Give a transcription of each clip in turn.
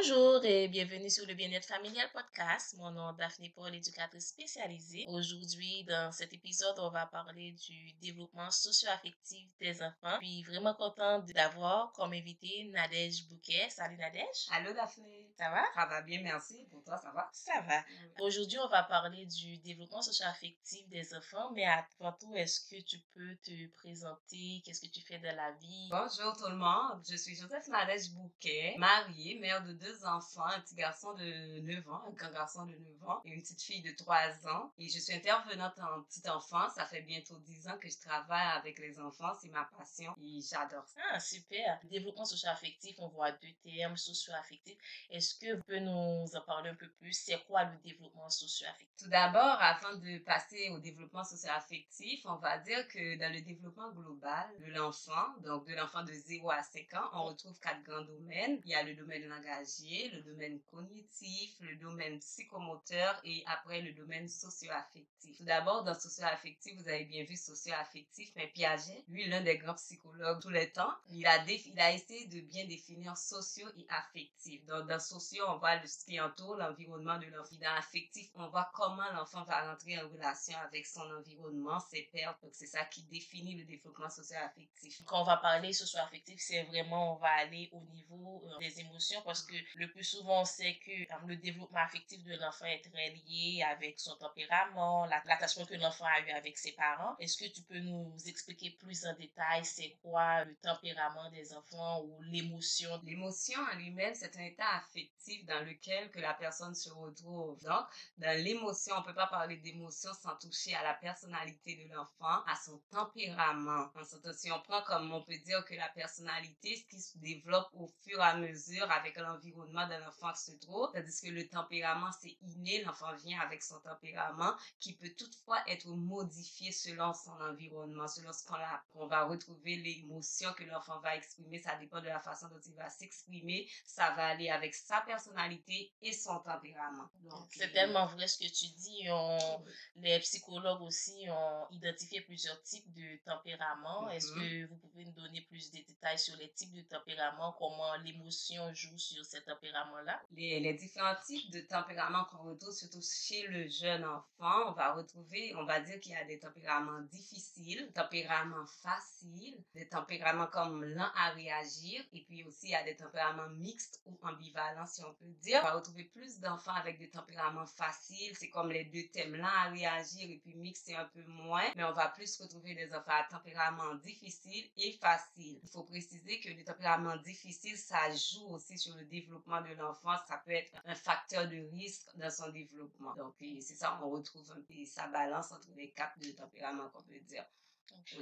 Bonjour et bienvenue sur le Bien-être familial podcast. Mon nom est Daphné Paul, éducatrice spécialisée. Aujourd'hui, dans cet épisode, on va parler du développement socio-affectif des enfants. Puis vraiment contente d'avoir comme invité Nadège Bouquet. Salut Nadège. Allô Daphné. Ça va? Ça va bien, merci. Pour toi, ça va? Ça va. Aujourd'hui, on va parler du développement socio-affectif des enfants, mais avant tout, est-ce que tu peux te présenter? Qu'est-ce que tu fais de la vie? Bonjour tout le monde. Je suis Joseph Nadège Bouquet, mariée, mère de deux enfants, un petit garçon de 9 ans, un grand garçon de 9 ans et une petite fille de 3 ans. Et je suis intervenante en petite enfance. Ça fait bientôt 10 ans que je travaille avec les enfants. C'est ma passion et j'adore ça. Ah, super. Développement socio-affectif, on voit deux termes, socio-affectif. Est-ce que vous pouvez nous en parler un peu plus? C'est quoi le développement socio-affectif? Tout d'abord, avant de passer au développement socio-affectif, on va dire que dans le développement global de l'enfant, donc de l'enfant de 0 à 5 ans, on retrouve quatre grands domaines. Il y a le domaine le domaine cognitif, le domaine psychomoteur et après le domaine socio-affectif. Tout d'abord, dans socio-affectif, vous avez bien vu socio-affectif, mais Piaget, lui, l'un des grands psychologues tous les temps, il a, il a essayé de bien définir socio et affectif. Donc, dans socio, on voit ce qui entoure l'environnement de l'enfant. Dans affectif, on voit comment l'enfant va rentrer en relation avec son environnement, ses pairs. Donc, c'est ça qui définit le développement socio-affectif. Quand on va parler socio-affectif, c'est vraiment, on va aller au niveau euh, des émotions parce que le plus souvent, sait que le développement affectif de l'enfant est très lié avec son tempérament, l'attachement que l'enfant a eu avec ses parents. Est-ce que tu peux nous expliquer plus en détail c'est quoi le tempérament des enfants ou l'émotion? L'émotion en lui-même, c'est un état affectif dans lequel que la personne se retrouve. Donc, dans l'émotion, on peut pas parler d'émotion sans toucher à la personnalité de l'enfant, à son tempérament. En si on prend comme on peut dire que la personnalité, ce qui se développe au fur et à mesure avec l'environnement de l'enfant se trouve, tandis que le tempérament, c'est inné, l'enfant vient avec son tempérament, qui peut toutefois être modifié selon son environnement, selon ce qu'on va retrouver l'émotion que l'enfant va exprimer, ça dépend de la façon dont il va s'exprimer, ça va aller avec sa personnalité et son tempérament. C'est tellement vrai ce que tu dis. les psychologues aussi ont identifié plusieurs types de tempéraments. Est-ce mm-hmm. que vous pouvez nous donner plus de détails sur les types de tempéraments, comment l'émotion joue sur ces Les, différents types de tempéraments qu'on retrouve, surtout chez le jeune enfant, on va retrouver, on va dire qu'il y a des tempéraments difficiles, tempéraments faciles, des tempéraments comme lent à réagir, et puis aussi il y a des tempéraments mixtes ou ambivalents, si on peut dire. On va retrouver plus d'enfants avec des tempéraments faciles, c'est comme les deux thèmes, lent à réagir et puis mixte, c'est un peu moins, mais on va plus retrouver des enfants à tempérament difficile et facile. Il faut préciser que le tempérament difficile, ça joue aussi sur le développement de l'enfant. Ça peut être un facteur de risque dans son développement. Donc, c'est ça, on retrouve un peu sa balance entre les quatre de tempérament qu'on peut dire.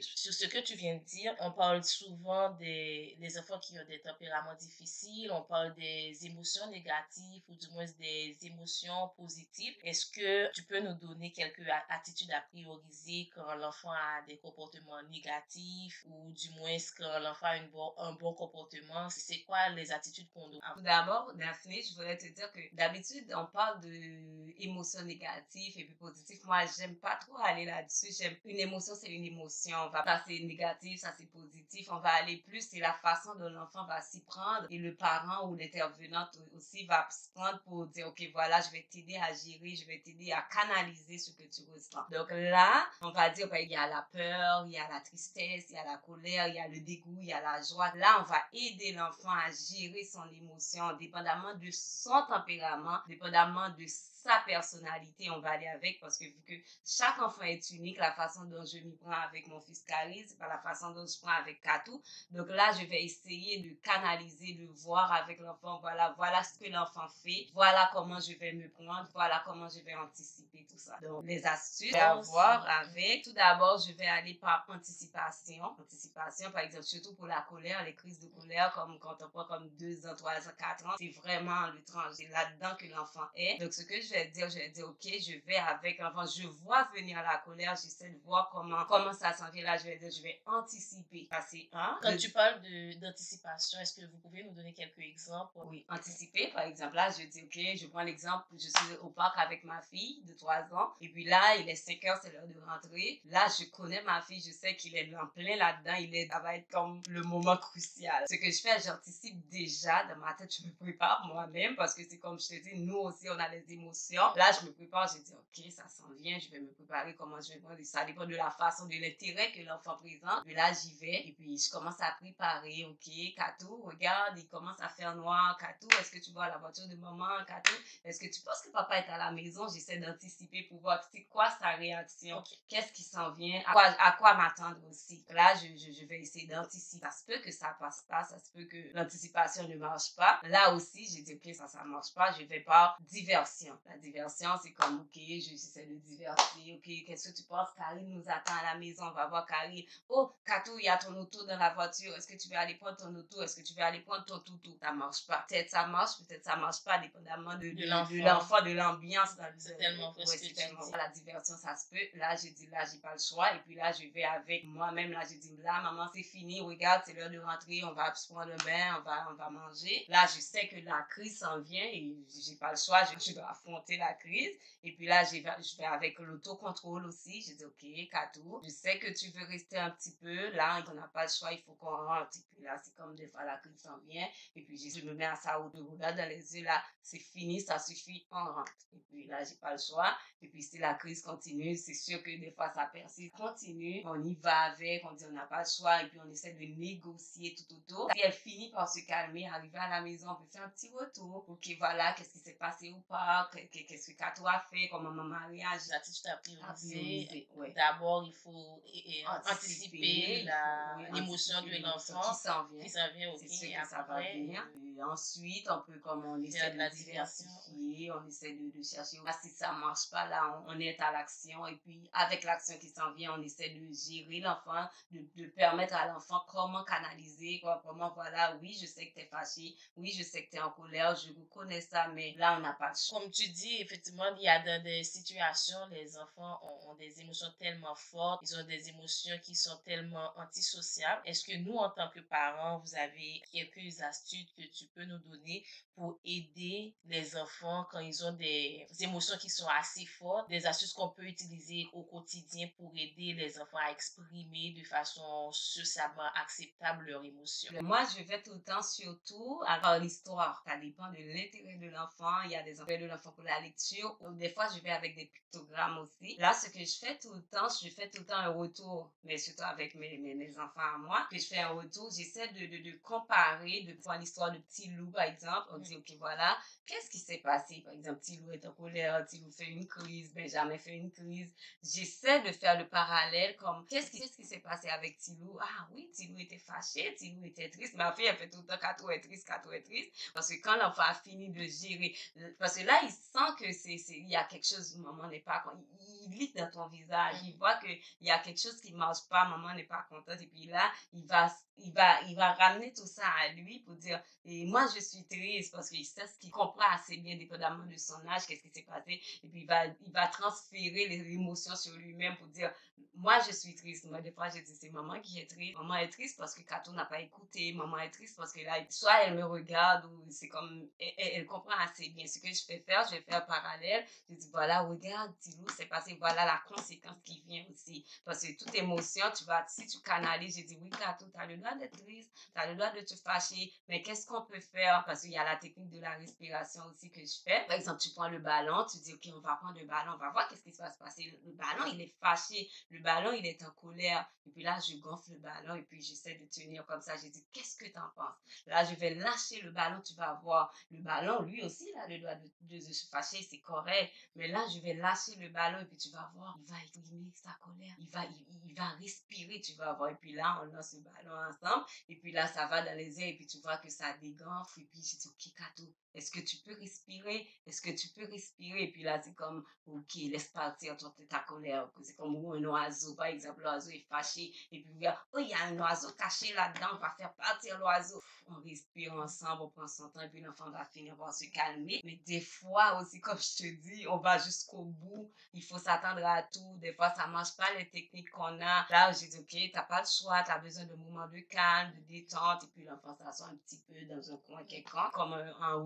Sur ce que tu viens de dire, on parle souvent des les enfants qui ont des tempéraments difficiles, on parle des émotions négatives ou du moins des émotions positives. Est-ce que tu peux nous donner quelques attitudes à prioriser quand l'enfant a des comportements négatifs ou du moins quand l'enfant a une un bon comportement? C'est quoi les attitudes qu'on doit Tout d'abord, Daphné, je voudrais te dire que d'habitude, on parle de émotions négatives et puis positives. Moi, j'aime pas trop aller là-dessus. J'aime une émotion, c'est une émotion on va passer négatif, ça c'est positif, on va aller plus, c'est la façon dont l'enfant va s'y prendre et le parent ou l'intervenante aussi va se prendre pour dire, ok, voilà, je vais t'aider à gérer, je vais t'aider à canaliser ce que tu ressens. Donc là, on va dire, ben, il y a la peur, il y a la tristesse, il y a la colère, il y a le dégoût, il y a la joie. Là, on va aider l'enfant à gérer son émotion, dépendamment de son tempérament, dépendamment de sa personnalité, on va aller avec parce que vu que chaque enfant est unique, la façon dont je m'y prends avec mon fils Carrie, c'est pas la façon dont je prends avec Katou. Donc là, je vais essayer de canaliser, de voir avec l'enfant, voilà, voilà ce que l'enfant fait, voilà comment je vais me prendre, voilà comment je vais anticiper tout ça. Donc les astuces à voir avec, tout d'abord, je vais aller par anticipation. Anticipation, par exemple, surtout pour la colère, les crises de colère, comme quand on prend comme 2 ans, 3 ans, 4 ans, c'est vraiment c'est là-dedans que l'enfant est. Donc ce que je vais dire, je vais dire, OK, je vais avec l'enfant, je vois venir la colère, j'essaie de voir comment, comment ça s'en vient là, je vais dire, je vais anticiper. Passer un. Quand tu parles d'anticipation, est-ce que vous pouvez nous donner quelques exemples? Oui, anticiper, par exemple, là, je dis, OK, je prends l'exemple, je suis au parc avec ma fille de 3 ans, et puis là, il est 5 heures, c'est l'heure de rentrer. Là, je connais ma fille, je sais qu'il est en plein là-dedans, il est, ça va être comme le moment crucial. Ce que je fais, j'anticipe déjà dans ma tête, je me prépare moi-même, parce que c'est comme je te dis, nous aussi, on a des émotions. Là, je me prépare, je dis, OK, ça s'en vient, je vais me préparer, comment je vais prendre. Ça dépend de la façon, de l'intérêt que l'enfant présente. Mais là, j'y vais, et puis je commence à préparer, OK, Katou, regarde, il commence à faire noir. Katou, est-ce que tu vois la voiture de maman? Katou, est-ce que tu penses que papa est à la maison? J'essaie d'anticiper pour voir c'est quoi sa réaction, qu'est-ce qui s'en vient, à quoi, à quoi m'attendre aussi. Là, je, je, je vais essayer d'anticiper. Ça se peut que ça passe pas, ça se peut que l'anticipation ne marche pas. Là aussi, j'ai dit, OK, ça, ça marche pas, je vais par diversion. La diversion, c'est comme, OK, j'essaie de divertir, OK, qu'est-ce que tu penses? Karine nous attend à la maison, on va voir Karine. Oh, Katou, il y a ton auto dans la voiture. Est-ce que tu veux aller prendre ton auto? Est-ce que tu veux aller prendre ton toutou? Ça marche pas. Peut-être ça marche, peut-être ça marche pas, dépendamment de, de, l'enfant, de l'ambiance dans le C'est tellement vrai La diversion, ça se peut. Là, j'ai dit, là, j'ai pas le choix. Et puis là, je vais avec moi-même. Là, j'ai dit, là, maman, c'est fini. Regarde, c'est l'heure de rentrer. On va se prendre un bain. On va, on va manger. Là, je sais que la crise s'en vient et j'ai pas le choix. Je, je, dois affronter la crise. Et puis là, je vais, je vais avec l'autocontrôle aussi. Je dis, OK, Katou, je sais que tu veux rester un petit peu. Là, on n'a pas le choix. Il faut qu'on rentre. Et puis là, c'est comme des fois la crise s'en vient. Et puis, je, me mets à ça au regarde dans les yeux. Là, c'est fini. Ça suffit. On rentre. Et puis là, j'ai pas le choix. Et puis, si la crise continue, c'est sûr que des fois, ça persiste. Continue. On y va avec. On dit, on n'a pas le choix. Et puis, on essaie de négocier tout autour. Si elle finit par se calmer, arriver à la maison, on peut faire un petit retour. OK, voilà, qu'est-ce qui s'est passé ou pas? Qu'est-ce que Kato a fait? Comment mon mariage? Prioriser. Ouais. D'abord, il faut anticiper l'émotion de l'enfant qui s'en vient. Qui s'en vient, OK. C'est sûr que ça va venir. Et ensuite, on peut, comme on essaie de, la diversifier, on essaie de, de chercher. si ça marche pas, là, on, est à l'action. Et puis, avec l'action qui s'en vient, on essaie de gérer l'enfant, de, de, permettre à l'enfant comment canaliser, quoi, comment, voilà, oui, je sais que tu es fâché, oui, je sais que tu es en colère, je reconnais ça, mais là, on n'a pas de choix. Comme tu dis, effectivement, il y a dans des situations, les enfants ont, ont des émotions tellement fortes, ils ont des émotions qui sont tellement antisociables. Est-ce que nous, en tant que parents, vous avez quelques astuces que tu peux nous donner pour aider les enfants quand ils ont des émotions qui sont assez fortes, des astuces qu'on peut utiliser au quotidien pour aider les enfants à exprimer de façon socialement acceptable leurs émotions? Moi, je fais tout le temps surtout à l'histoire. Ça dépend de l'intérêt de l'enfant. Il y a des enfants de l'enfant pour la lecture. Des fois, je vais avec des pictogrammes aussi. Là, ce que je fais tout le temps, je fais tout le temps un retour, mais surtout avec mes, mes, mes enfants à moi, que je fais un retour. J'essaie de, de, de, comparer, de prendre l'histoire de Petit Loup, par exemple. On dit, OK, voilà, qu'est-ce qui s'est passé? Par exemple, Petit Loup est en colère, Petit Loup fait une crise, Benjamin fait une crise. J'essaie de faire le parallèle comme, qu'est-ce qui, s'est passé avec Petit Loup? Ah oui, Petit Loup était fâché, Petit Loup était triste. Ma fille, elle fait tout le temps Kato est triste, Kato est triste. Parce que quand l'enfant a fini de gérer, parce que là, il sent que c'est, c'est, il y a quelque chose, maman n'est pas, il, il lit dans ton visage, il voit qu'il y a quelque chose qui marche pas, maman n'est pas contente. Et puis là, il va, il va, il va ramener tout ça à lui pour dire, et moi, je suis triste parce qu'il sait ce qu'il comprend assez bien, dépendamment de son âge, qu'est-ce qui s'est passé. Et puis, il va, il va transférer les émotions sur lui-même pour dire, moi, je suis triste. Moi, des fois, je dis, c'est maman qui est triste. Maman est triste parce que Kato n'a pas écouté. Maman est triste parce que là, soit elle me regarde ou c'est comme, elle, comprend assez bien ce que je fais faire. Je vais faire parallèle. Je dis, voilà, regarde, Tilou, c'est passé. Voilà la conséquence qui vient aussi. Parce que toute émotion, tu vas, si tu canalises, je dis, oui, Kato, tu as le droit d'être triste. Tu as le droit de te fâcher. Mais qu'est-ce qu'on peut faire? Parce qu'il y a la technique de la respiration aussi que je fais. Par exemple, tu prends le ballon, tu dis, OK, on va prendre le ballon, on va voir qu'est-ce qui va se passer. Le ballon, il est fâché. Le ballon, il est en colère. Et puis là, je gonfle le ballon et puis j'essaie de tenir comme ça. Je dis, qu'est-ce que tu en penses? Là, je vais lâcher le ballon, tu vas voir. Le ballon, lui aussi, il a le droit de, de, de, se fâcher, c'est correct. Mais là, je vais lâcher le ballon et puis tu vas voir, il va exprimer sa colère. Il va, il, va respirer, tu vas voir. Et puis là, on lance le ballon ensemble. Et puis là, ça va dans les airs et puis tu vois que ça dégonfle. Et puis je dis, ok, Kato, est-ce que tu peux respirer? Est-ce que tu peux respirer? Et puis là, c'est comme, ok, laisse partir ta colère. C'est comme un oiseau, par exemple, l'oiseau est fâché. Et puis, oh, il y a un oiseau caché là-dedans, on va faire partir l'oiseau. On respire ensemble, on prend son temps, et puis l'enfant va finir par se calmer. Mais des fois aussi, comme je te dis, on va jusqu'au bout. Il faut s'attendre à tout. Des fois, ça marche pas les techniques qu'on a. Là, j'ai dit, OK, t'as pas le choix, tu as besoin de moments de calme, de détente, et puis l'enfant s'assoit un petit peu dans un coin quelconque, comme un, un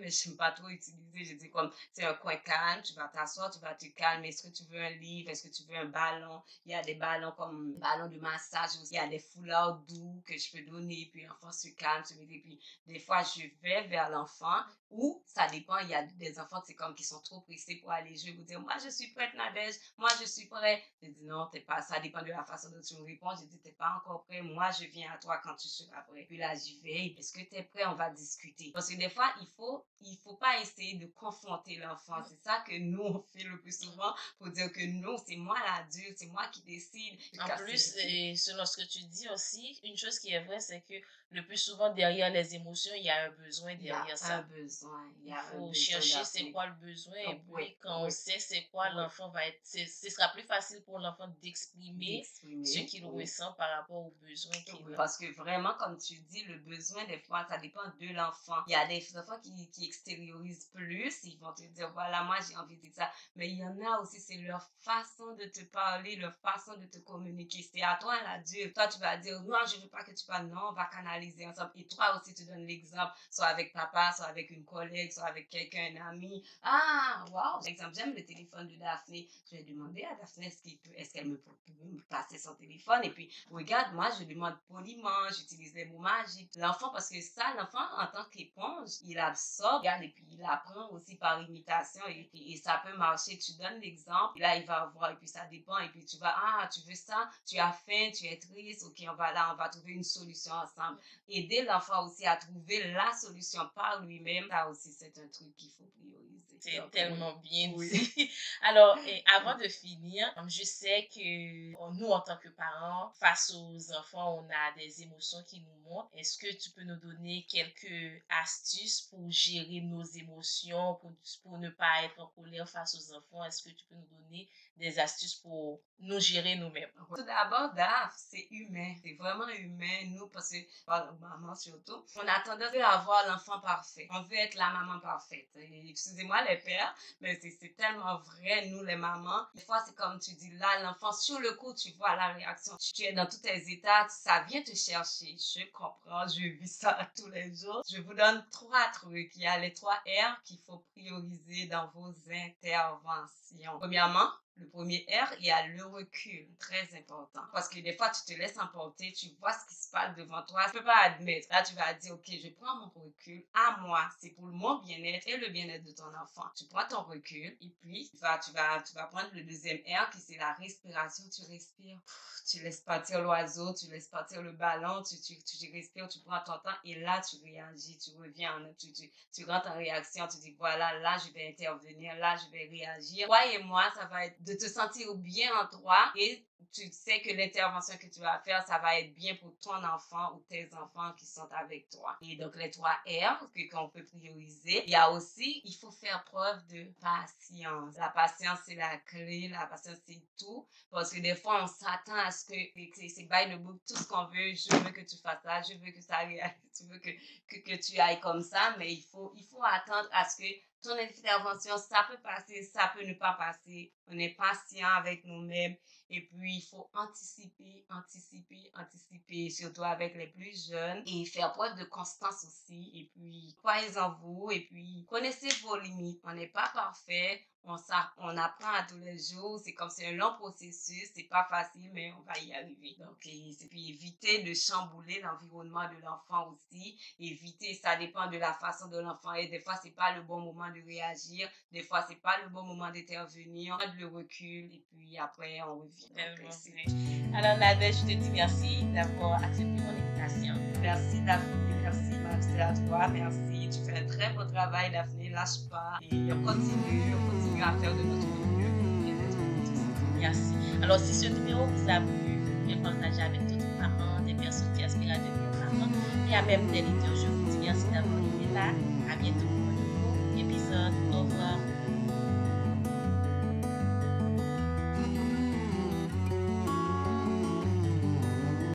mais je n'aime pas trop utiliser. J'ai dit, comme, c'est un coin calme, tu vas t'asseoir, tu vas te calmer. Est-ce que tu veux un livre? Est-ce que tu veux un ballon? Il y a des ballons comme ballon de massage aussi. Il y a des foulards doux que je peux donner, puis l'enfant se calme, se met, et puis des fois, je vais vers l'enfant ou ça dépend, il y a des enfants, c'est comme qui sont trop pressés pour aller jouer, vous dire, moi je suis prête Nadège, moi je suis prêt. Je dis non, t'es pas, ça dépend de la façon dont tu me réponds. Je dis, t'es pas encore prêt, moi je viens à toi quand tu seras prêt. Puis là, j'y vais, est-ce que tu es prêt, on va discuter. Parce que des fois, il faut, il faut pas essayer de confronter l'enfant. C'est ça que nous, on fait le plus souvent pour dire que non, c'est moi l'adulte, c'est moi qui décide. En plus, et selon ce que tu dis aussi, une chose qui est vraie, c'est que le plus souvent, derrière les émotions, il y a un besoin derrière ça. Un besoin. Il, faut chercher c'est quoi le besoin. et puis, quand on sait c'est quoi, l'enfant va être. Ce sera plus facile pour l'enfant d'exprimer ce qu'il ressent par rapport aux besoins qu'il a. Parce que vraiment, comme tu dis, le besoin, des fois, ça dépend de l'enfant. Il y a des enfants qui, qui extériorisent plus. Ils vont te dire, voilà, moi, j'ai envie de ça. Mais il y en a aussi, c'est leur façon de te parler, leur façon de te communiquer. C'est à toi, l'adulte. Toi, tu vas dire, non, je ne veux pas que tu parles. Non, on va canaliser ensemble. Et toi aussi, tu donnes l'exemple, soit avec papa, soit avec une collègue, soit avec quelqu'un, un ami. Ah, wow! Exemple, j'aime le téléphone de Daphné. Je vais demander à Daphné est-ce qu'elle me peut me passer son téléphone? Et puis, regarde, moi, je demande poliment, j'utilise les mots magiques. L'enfant, parce que ça, l'enfant, en tant qu'éponge, il absorbe, regarde, et puis il apprend aussi par imitation. Et, ça peut marcher. Tu donnes l'exemple, là, il va voir, et puis ça dépend. Et puis tu vas, ah, tu veux ça, tu as faim, tu es triste, ok, on va là, on va trouver une solution ensemble aider l'enfant aussi à trouver la solution par lui-même, ça aussi, c'est un truc qu'il faut prioriser. C'est tellement bien dit. Alors, et avant de finir, je sais que nous, en tant que parents, face aux enfants, on a des émotions qui nous montent. Est-ce que tu peux nous donner quelques astuces pour gérer nos émotions, pour, pour ne pas être en colère face aux enfants? Est-ce que tu peux nous donner des astuces pour nous gérer nous-mêmes? Tout d'abord, DAF, c'est humain. C'est vraiment humain, nous, parce que, maman surtout, on a tendance à avoir l'enfant parfait. On veut être la maman parfaite. Excusez-moi les pères, mais c'est tellement vrai, nous les mamans. Des fois, c'est comme tu dis, là, l'enfant, sur le coup, tu vois la réaction. Tu es dans tous tes états, ça vient te chercher. Je comprends, je vis ça tous les jours. Je vous donne trois trucs. Il y a les trois R qu'il faut prioriser dans vos interventions. Premièrement, le premier R, il y a le recul, très important. Parce que des fois, tu te laisses emporter, tu vois ce qui se passe devant toi. Tu peux pas admettre. Là, tu vas dire, OK, je prends mon recul à moi. C'est pour mon bien-être et le bien-être de ton enfant. Tu prends ton recul et puis tu vas, tu vas, tu vas prendre le deuxième R qui c'est la respiration. Tu respires. Tu laisses partir l'oiseau, tu laisses partir le ballon, tu, tu, tu, respires, tu prends ton temps et là, tu réagis, tu reviens, tu, tu, tu rentres en réaction, tu dis, voilà, là, je vais intervenir, là, je vais réagir. Croyez-moi, ça va être de te sentir bien en toi et tu sais que l'intervention que tu vas faire, ça va être bien pour ton enfant ou tes enfants qui sont avec toi. Et donc, les trois R qu'on peut prioriser. Il y a aussi, il faut faire preuve de patience. La patience, c'est la clé. La patience, c'est tout. Parce que des fois, on s'attend à ce que c'est by the book, tout ce qu'on veut. Je veux que tu fasses ça, je veux que ça réalise, tu veux que, que, que tu ailles comme ça. Mais il faut, il faut attendre à ce que ton intervention, ça peut passer, ça peut ne pas passer. On est patient avec nous-mêmes. Et puis, il faut anticiper, anticiper, anticiper, surtout avec les plus jeunes. Et faire preuve de constance aussi. Et puis, croyez en vous. Et puis, connaissez vos limites. On n'est pas parfait on, on apprend à tous les jours. C'est comme c'est un long processus. C'est pas facile, mais on va y arriver. Donc, et, puis éviter de chambouler l'environnement de l'enfant aussi. Éviter, ça dépend de la façon de l'enfant. Et des fois, c'est pas le bon moment de réagir. Des fois, c'est pas le bon moment d'intervenir. On le recul et puis après, on revient. Alors, Nadège, je te dis merci d'avoir accepté mon invitation. Merci, Daphné. Merci, merci à toi. Merci. Tu fais un très beau travail, Daphné. lâche pas et on continue, on continue à faire de notre mieux et d'être Merci. Alors, si ce numéro vous a plu, le partagez avec d'autres parents, des personnes qui aspirent à devenir parents et à même des leaders. Je vous dis merci d'avoir été là. À bientôt pour un nouveau épisode. Au revoir.